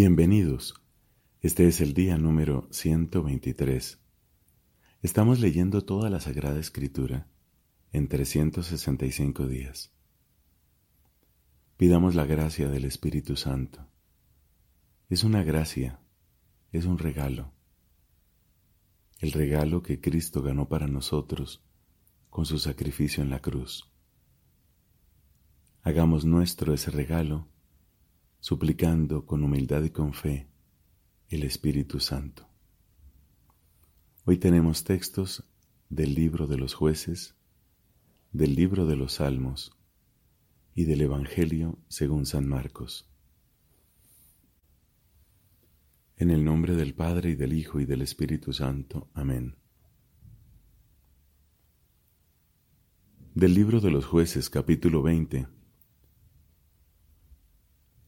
Bienvenidos. Este es el día número 123. Estamos leyendo toda la Sagrada Escritura en 365 días. Pidamos la gracia del Espíritu Santo. Es una gracia, es un regalo. El regalo que Cristo ganó para nosotros con su sacrificio en la cruz. Hagamos nuestro ese regalo suplicando con humildad y con fe el Espíritu Santo. Hoy tenemos textos del libro de los jueces, del libro de los salmos y del Evangelio según San Marcos. En el nombre del Padre y del Hijo y del Espíritu Santo. Amén. Del libro de los jueces capítulo 20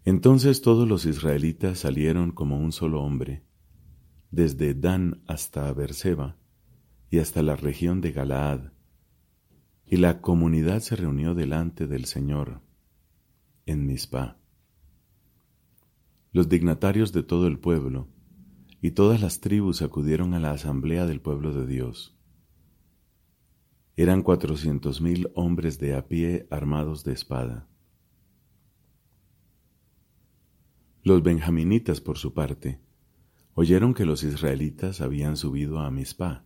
entonces todos los israelitas salieron como un solo hombre, desde Dan hasta Berseba y hasta la región de Galaad, y la comunidad se reunió delante del Señor en Mizpah. Los dignatarios de todo el pueblo y todas las tribus acudieron a la asamblea del pueblo de Dios. Eran cuatrocientos mil hombres de a pie armados de espada. Los benjaminitas, por su parte, oyeron que los israelitas habían subido a Mizpah.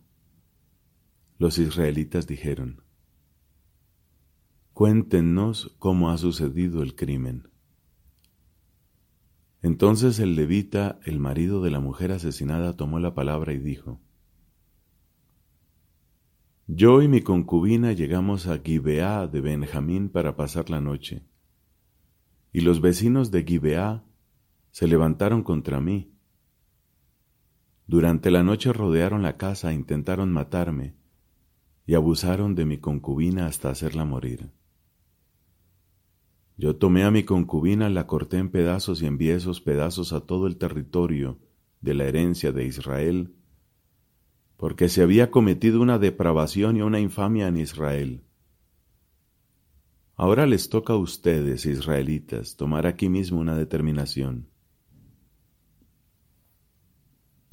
Los israelitas dijeron, Cuéntenos cómo ha sucedido el crimen. Entonces el levita, el marido de la mujer asesinada, tomó la palabra y dijo, Yo y mi concubina llegamos a Gibeá de Benjamín para pasar la noche, y los vecinos de Gibeá se levantaron contra mí. Durante la noche rodearon la casa, intentaron matarme y abusaron de mi concubina hasta hacerla morir. Yo tomé a mi concubina, la corté en pedazos y envié esos pedazos a todo el territorio de la herencia de Israel, porque se había cometido una depravación y una infamia en Israel. Ahora les toca a ustedes, israelitas, tomar aquí mismo una determinación.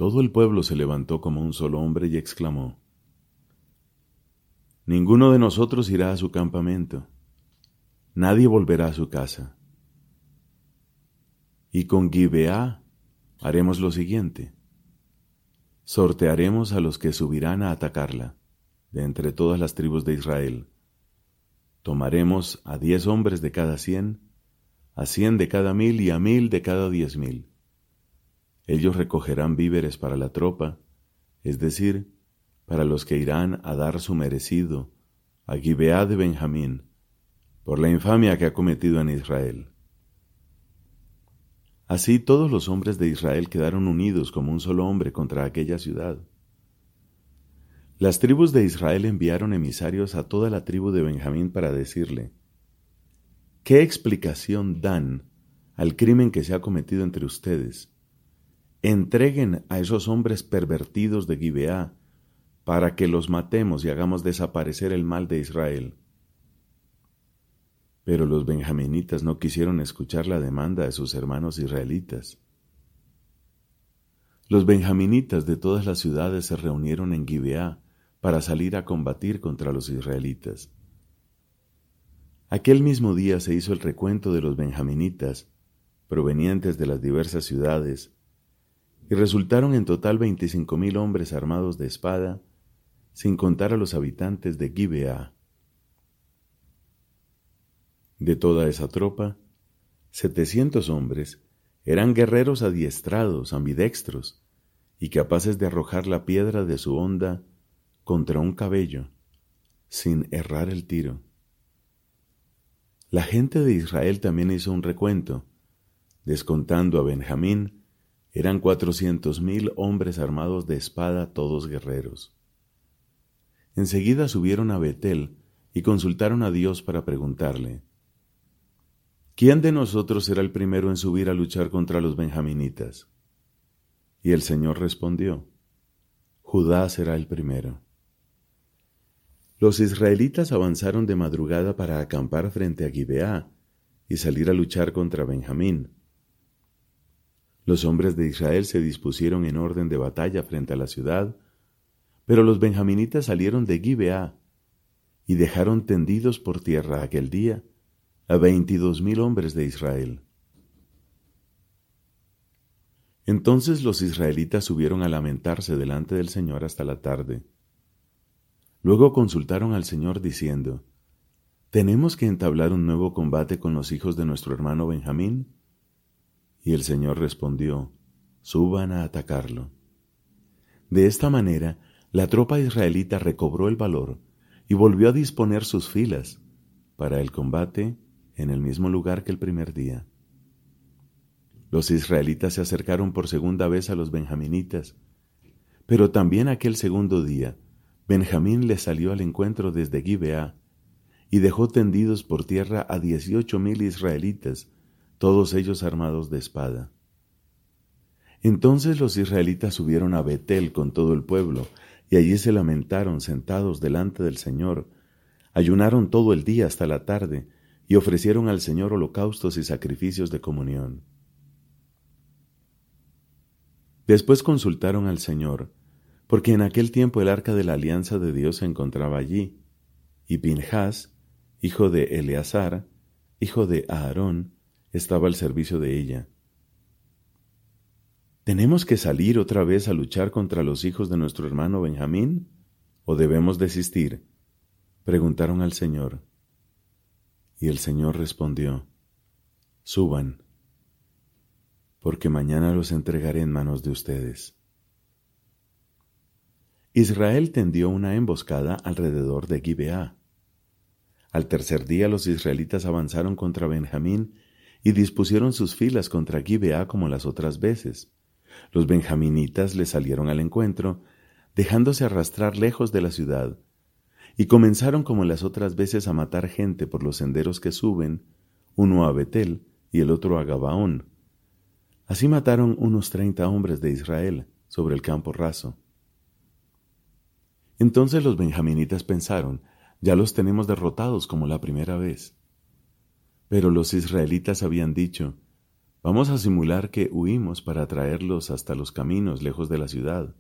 Todo el pueblo se levantó como un solo hombre y exclamó, Ninguno de nosotros irá a su campamento, nadie volverá a su casa. Y con Gibeá haremos lo siguiente, sortearemos a los que subirán a atacarla, de entre todas las tribus de Israel. Tomaremos a diez hombres de cada cien, a cien de cada mil y a mil de cada diez mil ellos recogerán víveres para la tropa, es decir, para los que irán a dar su merecido a Gibeá de Benjamín, por la infamia que ha cometido en Israel. Así todos los hombres de Israel quedaron unidos como un solo hombre contra aquella ciudad. Las tribus de Israel enviaron emisarios a toda la tribu de Benjamín para decirle, ¿qué explicación dan al crimen que se ha cometido entre ustedes? Entreguen a esos hombres pervertidos de Gibeá, para que los matemos y hagamos desaparecer el mal de Israel. Pero los benjaminitas no quisieron escuchar la demanda de sus hermanos israelitas. Los benjaminitas de todas las ciudades se reunieron en Gibeá para salir a combatir contra los israelitas. Aquel mismo día se hizo el recuento de los benjaminitas, provenientes de las diversas ciudades, y resultaron en total veinticinco mil hombres armados de espada, sin contar a los habitantes de Gibeá. De toda esa tropa, setecientos hombres eran guerreros adiestrados, ambidextros, y capaces de arrojar la piedra de su honda contra un cabello, sin errar el tiro. La gente de Israel también hizo un recuento, descontando a Benjamín, eran cuatrocientos mil hombres armados de espada, todos guerreros. Enseguida subieron a Betel y consultaron a Dios para preguntarle, ¿quién de nosotros será el primero en subir a luchar contra los benjaminitas? Y el Señor respondió, Judá será el primero. Los israelitas avanzaron de madrugada para acampar frente a Gibeá y salir a luchar contra Benjamín Los hombres de Israel se dispusieron en orden de batalla frente a la ciudad, pero los benjaminitas salieron de Gibeá y dejaron tendidos por tierra aquel día a veintidós mil hombres de Israel. Entonces los israelitas subieron a lamentarse delante del Señor hasta la tarde. Luego consultaron al Señor diciendo, ¿Tenemos que entablar un nuevo combate con los hijos de nuestro hermano Benjamín? Y el Señor respondió, Suban a atacarlo. De esta manera, la tropa israelita recobró el valor y volvió a disponer sus filas para el combate en el mismo lugar que el primer día. Los israelitas se acercaron por segunda vez a los benjaminitas, pero también aquel segundo día Benjamín les salió al encuentro desde Gibeá y dejó tendidos por tierra a dieciocho mil israelitas, todos ellos armados de espada. Entonces los israelitas subieron a Betel con todo el pueblo, y allí se lamentaron sentados delante del Señor, ayunaron todo el día hasta la tarde, y ofrecieron al Señor holocaustos y sacrificios de comunión. Después consultaron al Señor, porque en aquel tiempo el arca de la alianza de Dios se encontraba allí, y Pinjas, hijo de Eleazar, hijo de Aarón, estaba al servicio de ella. ¿Tenemos que salir otra vez a luchar contra los hijos de nuestro hermano Benjamín? ¿O debemos desistir? Preguntaron al Señor. Y el Señor respondió, Suban porque mañana los entregaré en manos de ustedes. Israel tendió una emboscada alrededor de Gibeá. Al tercer día los israelitas avanzaron contra Benjamín y dispusieron sus filas contra Gibeá como las otras veces. Los benjaminitas le salieron al encuentro, dejándose arrastrar lejos de la ciudad, y comenzaron como las otras veces a matar gente por los senderos que suben, uno a Betel y el otro a Gabaón, Así mataron unos treinta hombres de Israel sobre el campo raso. Entonces los benjaminitas pensaron, ya los tenemos derrotados como la primera vez. Pero los israelitas habían dicho, vamos a simular que huimos para traerlos hasta los caminos lejos de la ciudad.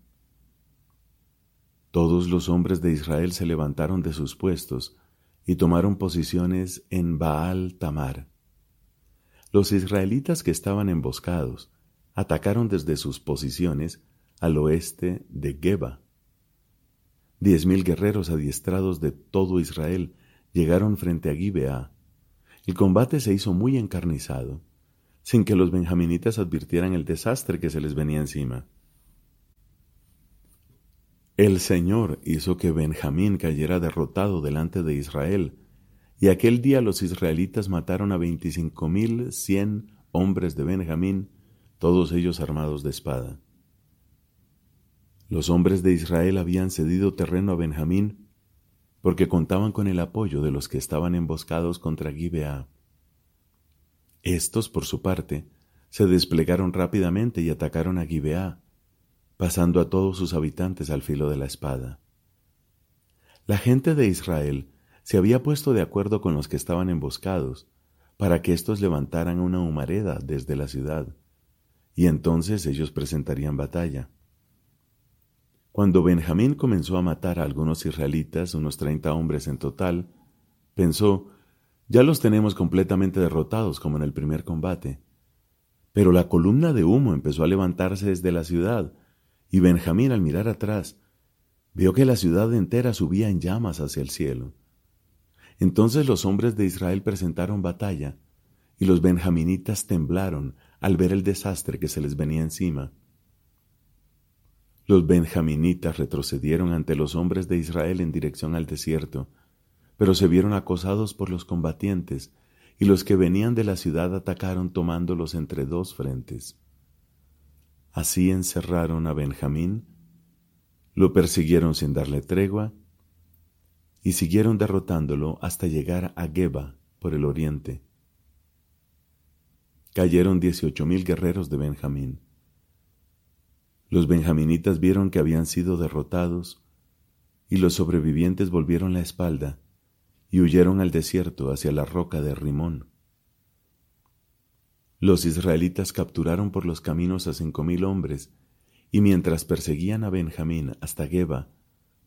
Todos los hombres de Israel se levantaron de sus puestos y tomaron posiciones en Baal Tamar. Los israelitas que estaban emboscados atacaron desde sus posiciones al oeste de Geba. Diez mil guerreros adiestrados de todo Israel llegaron frente a Gibeá. El combate se hizo muy encarnizado, sin que los benjaminitas advirtieran el desastre que se les venía encima. El Señor hizo que Benjamín cayera derrotado delante de Israel, y aquel día los israelitas mataron a veinticinco mil cien hombres de Benjamín, todos ellos armados de espada. Los hombres de Israel habían cedido terreno a Benjamín porque contaban con el apoyo de los que estaban emboscados contra Gibeá. Estos, por su parte, se desplegaron rápidamente y atacaron a Gibeá, pasando a todos sus habitantes al filo de la espada. La gente de Israel se había puesto de acuerdo con los que estaban emboscados, para que éstos levantaran una humareda desde la ciudad, y entonces ellos presentarían batalla. Cuando Benjamín comenzó a matar a algunos israelitas, unos treinta hombres en total, pensó, ya los tenemos completamente derrotados como en el primer combate. Pero la columna de humo empezó a levantarse desde la ciudad, y Benjamín al mirar atrás, vio que la ciudad entera subía en llamas hacia el cielo. Entonces los hombres de Israel presentaron batalla, y los benjaminitas temblaron al ver el desastre que se les venía encima. Los benjaminitas retrocedieron ante los hombres de Israel en dirección al desierto, pero se vieron acosados por los combatientes, y los que venían de la ciudad atacaron tomándolos entre dos frentes. Así encerraron a Benjamín, lo persiguieron sin darle tregua, y siguieron derrotándolo hasta llegar a Geba por el oriente. Cayeron dieciocho mil guerreros de Benjamín. Los benjaminitas vieron que habían sido derrotados, y los sobrevivientes volvieron la espalda y huyeron al desierto hacia la roca de Rimón. Los israelitas capturaron por los caminos a cinco mil hombres, y mientras perseguían a Benjamín hasta Geba,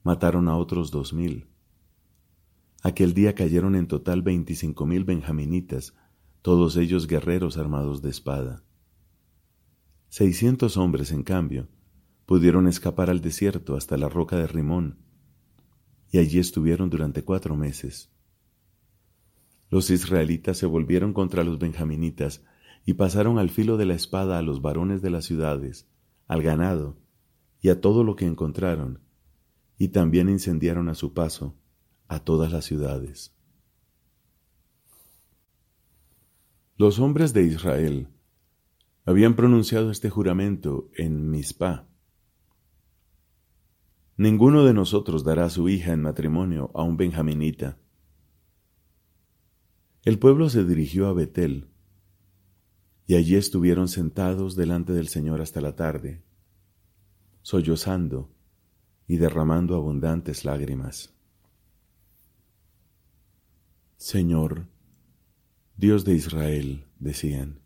mataron a otros dos mil. Aquel día cayeron en total veinticinco mil benjaminitas, todos ellos guerreros armados de espada. Seiscientos hombres, en cambio, pudieron escapar al desierto hasta la roca de Rimón, y allí estuvieron durante cuatro meses. Los israelitas se volvieron contra los benjaminitas y pasaron al filo de la espada a los varones de las ciudades, al ganado y a todo lo que encontraron, y también incendiaron a su paso a todas las ciudades. Los hombres de Israel habían pronunciado este juramento en Mizpah. Ninguno de nosotros dará a su hija en matrimonio a un benjaminita. El pueblo se dirigió a Betel, y allí estuvieron sentados delante del Señor hasta la tarde, sollozando y derramando abundantes lágrimas. Señor, Dios de Israel, decían,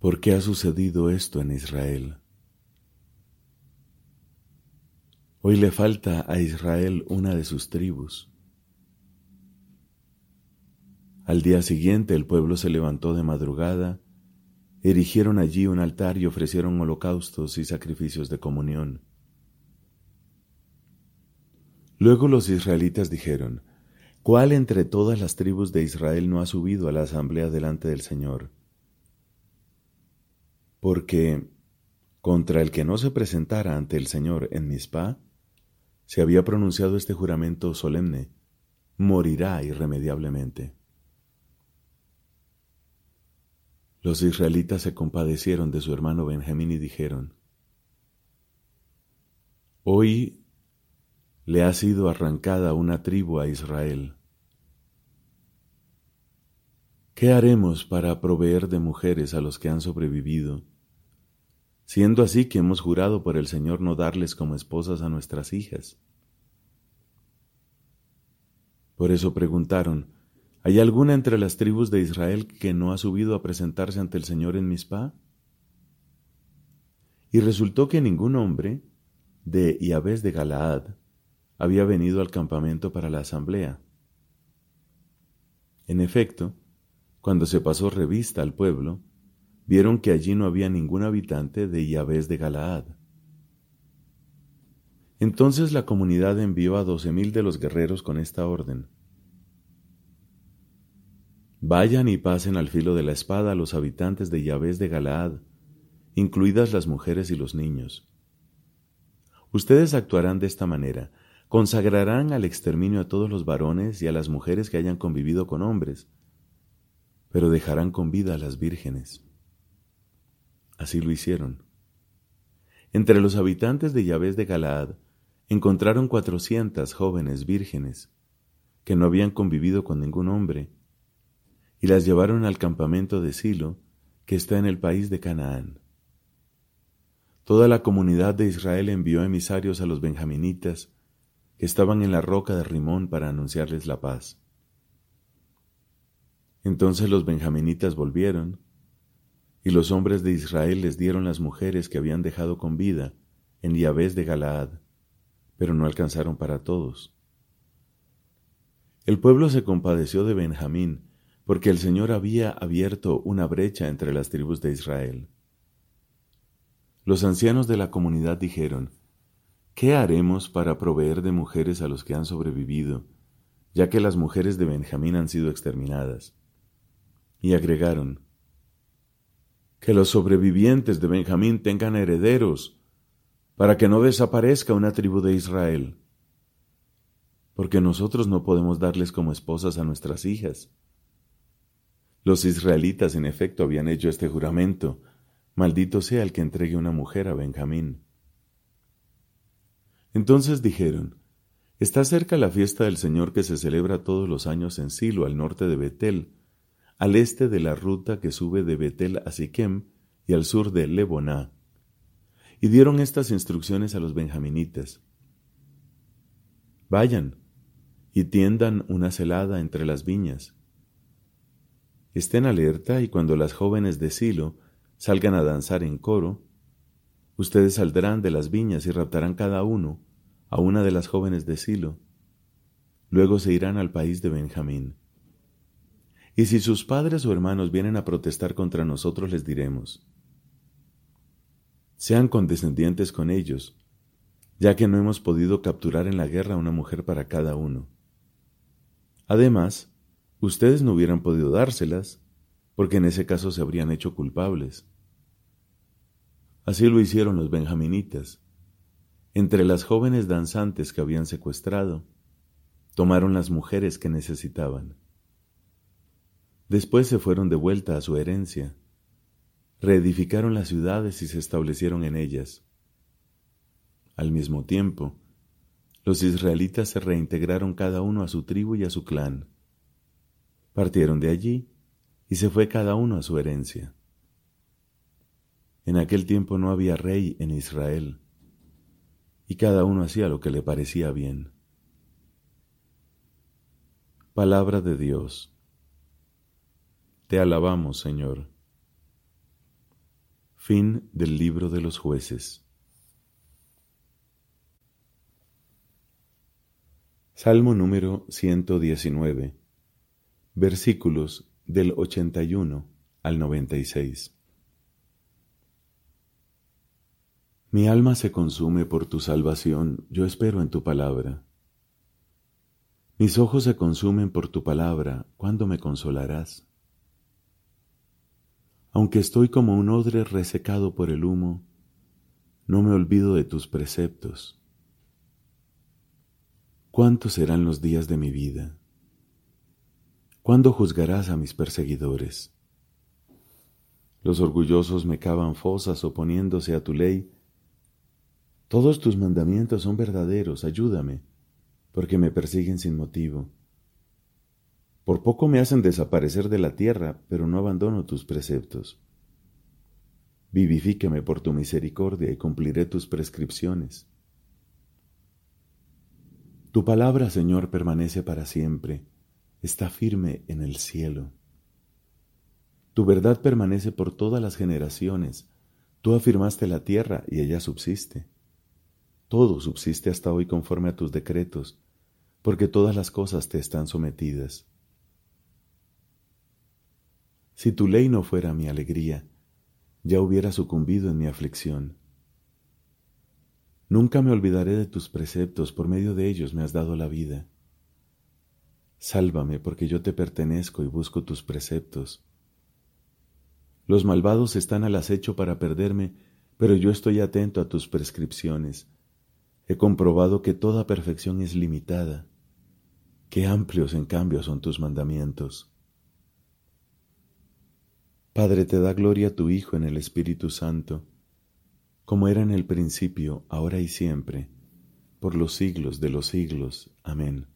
¿por qué ha sucedido esto en Israel? Hoy le falta a Israel una de sus tribus. Al día siguiente el pueblo se levantó de madrugada, erigieron allí un altar y ofrecieron holocaustos y sacrificios de comunión. Luego los israelitas dijeron, ¿cuál entre todas las tribus de Israel no ha subido a la asamblea delante del Señor? Porque contra el que no se presentara ante el Señor en Mizpah, se había pronunciado este juramento solemne, morirá irremediablemente. Los israelitas se compadecieron de su hermano Benjamín y dijeron, Hoy le ha sido arrancada una tribu a Israel. ¿Qué haremos para proveer de mujeres a los que han sobrevivido? Siendo así que hemos jurado por el Señor no darles como esposas a nuestras hijas. Por eso preguntaron, ¿Hay alguna entre las tribus de Israel que no ha subido a presentarse ante el Señor en Mizpah? Y resultó que ningún hombre de Yahvé de Galaad había venido al campamento para la asamblea. En efecto, cuando se pasó revista al pueblo, vieron que allí no había ningún habitante de Yahvé de Galaad. Entonces la comunidad envió a doce mil de los guerreros con esta orden. Vayan y pasen al filo de la espada a los habitantes de Yahvé de Galaad, incluidas las mujeres y los niños. Ustedes actuarán de esta manera, consagrarán al exterminio a todos los varones y a las mujeres que hayan convivido con hombres, pero dejarán con vida a las vírgenes. Así lo hicieron. Entre los habitantes de Yahvé de Galaad encontraron cuatrocientas jóvenes vírgenes que no habían convivido con ningún hombre, y las llevaron al campamento de Silo, que está en el país de Canaán. Toda la comunidad de Israel envió emisarios a los benjaminitas, que estaban en la roca de Rimón para anunciarles la paz. Entonces los benjaminitas volvieron, y los hombres de Israel les dieron las mujeres que habían dejado con vida en Yahvé de Galaad, pero no alcanzaron para todos. El pueblo se compadeció de Benjamín porque el Señor había abierto una brecha entre las tribus de Israel. Los ancianos de la comunidad dijeron, ¿Qué haremos para proveer de mujeres a los que han sobrevivido, ya que las mujeres de Benjamín han sido exterminadas? Y agregaron, Que los sobrevivientes de Benjamín tengan herederos, para que no desaparezca una tribu de Israel, porque nosotros no podemos darles como esposas a nuestras hijas. Los israelitas en efecto habían hecho este juramento, maldito sea el que entregue una mujer a Benjamín. Entonces dijeron, Está cerca la fiesta del Señor que se celebra todos los años en Silo, al norte de Betel, al este de la ruta que sube de Betel a Siquem y al sur de Leboná. Y dieron estas instrucciones a los benjaminitas. Vayan y tiendan una celada entre las viñas Estén alerta y cuando las jóvenes de Silo salgan a danzar en coro, ustedes saldrán de las viñas y raptarán cada uno a una de las jóvenes de Silo. Luego se irán al país de Benjamín. Y si sus padres o hermanos vienen a protestar contra nosotros, les diremos, sean condescendientes con ellos, ya que no hemos podido capturar en la guerra una mujer para cada uno. Además, ustedes no hubieran podido dárselas, porque en ese caso se habrían hecho culpables. Así lo hicieron los benjaminitas. Entre las jóvenes danzantes que habían secuestrado, tomaron las mujeres que necesitaban. Después se fueron de vuelta a su herencia, reedificaron las ciudades y se establecieron en ellas. Al mismo tiempo, los israelitas se reintegraron cada uno a su tribu y a su clan. Partieron de allí y se fue cada uno a su herencia. En aquel tiempo no había rey en Israel, y cada uno hacía lo que le parecía bien. Palabra de Dios. Te alabamos, Señor. Fin del libro de los jueces. Salmo número 119, versículos del 81 al 96. Mi alma se consume por tu salvación, yo espero en tu palabra. Mis ojos se consumen por tu palabra, ¿cuándo me consolarás? Aunque estoy como un odre resecado por el humo, no me olvido de tus preceptos. ¿Cuántos serán los días de mi vida? ¿Cuándo juzgarás a mis perseguidores? Los orgullosos me cavan fosas oponiéndose a tu ley. Todos tus mandamientos son verdaderos, ayúdame, porque me persiguen sin motivo. Por poco me hacen desaparecer de la tierra, pero no abandono tus preceptos. Vivifícame por tu misericordia y cumpliré tus prescripciones. Tu palabra, Señor, permanece para siempre, está firme en el cielo. Tu verdad permanece por todas las generaciones. Tú afirmaste la tierra y ella subsiste. Todo subsiste hasta hoy conforme a tus decretos, porque todas las cosas te están sometidas. Si tu ley no fuera mi alegría, ya hubiera sucumbido en mi aflicción. Nunca me olvidaré de tus preceptos, por medio de ellos me has dado la vida. Sálvame, porque yo te pertenezco y busco tus preceptos. Los malvados están al acecho para perderme, pero yo estoy atento a tus prescripciones. He comprobado que toda perfección es limitada. Qué amplios, en cambio, son tus mandamientos. Padre, te da gloria tu Hijo en el Espíritu Santo como era en el principio, ahora y siempre, por los siglos de los siglos. Amén.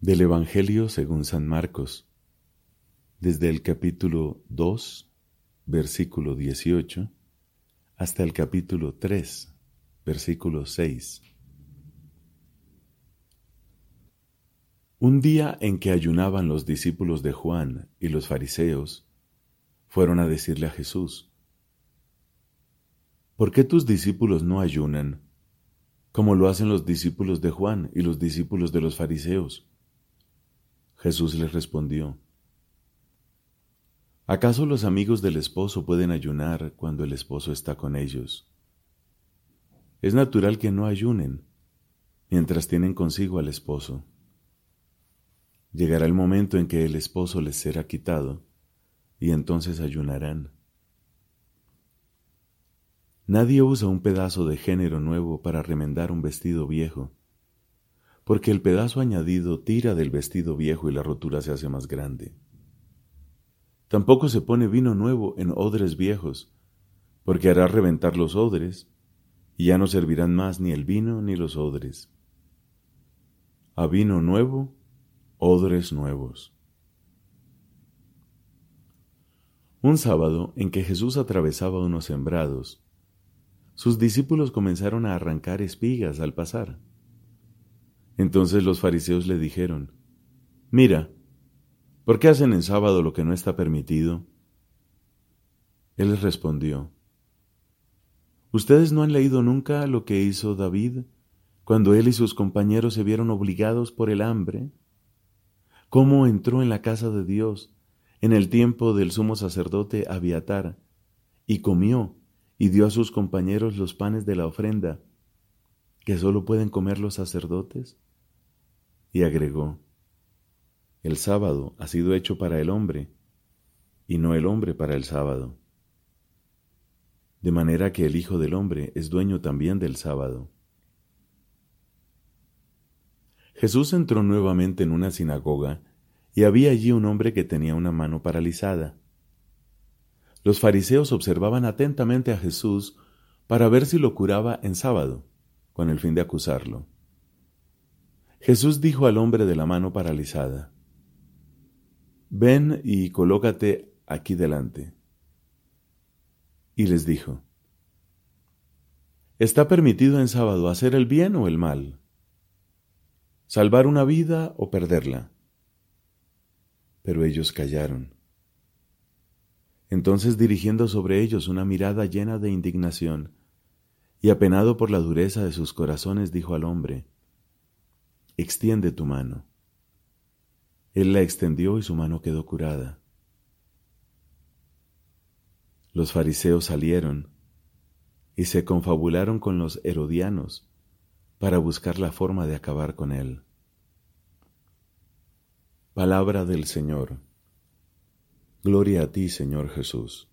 Del Evangelio según San Marcos, desde el capítulo 2, versículo 18, hasta el capítulo 3, versículo 6. Un día en que ayunaban los discípulos de Juan y los fariseos, fueron a decirle a Jesús, ¿por qué tus discípulos no ayunan como lo hacen los discípulos de Juan y los discípulos de los fariseos? Jesús les respondió, ¿acaso los amigos del esposo pueden ayunar cuando el esposo está con ellos? Es natural que no ayunen mientras tienen consigo al esposo. Llegará el momento en que el esposo les será quitado y entonces ayunarán. Nadie usa un pedazo de género nuevo para remendar un vestido viejo, porque el pedazo añadido tira del vestido viejo y la rotura se hace más grande. Tampoco se pone vino nuevo en odres viejos, porque hará reventar los odres, y ya no servirán más ni el vino ni los odres. A vino nuevo, odres nuevos. Un sábado en que Jesús atravesaba unos sembrados, sus discípulos comenzaron a arrancar espigas al pasar. Entonces los fariseos le dijeron, Mira, ¿por qué hacen en sábado lo que no está permitido? Él les respondió, ¿Ustedes no han leído nunca lo que hizo David cuando él y sus compañeros se vieron obligados por el hambre? ¿Cómo entró en la casa de Dios en el tiempo del sumo sacerdote Abiatar y comió y dio a sus compañeros los panes de la ofrenda que sólo pueden comer los sacerdotes? Y agregó, el sábado ha sido hecho para el hombre y no el hombre para el sábado. De manera que el Hijo del Hombre es dueño también del sábado. Jesús entró nuevamente en una sinagoga y había allí un hombre que tenía una mano paralizada. Los fariseos observaban atentamente a Jesús para ver si lo curaba en sábado con el fin de acusarlo. Jesús dijo al hombre de la mano paralizada, Ven y colócate aquí delante. Y les dijo, ¿Está permitido en sábado hacer el bien o el mal? ¿Salvar una vida o perderla? Pero ellos callaron. Entonces dirigiendo sobre ellos una mirada llena de indignación, y apenado por la dureza de sus corazones, dijo al hombre, Extiende tu mano. Él la extendió y su mano quedó curada. Los fariseos salieron y se confabularon con los herodianos para buscar la forma de acabar con él. Palabra del Señor. Gloria a ti, Señor Jesús.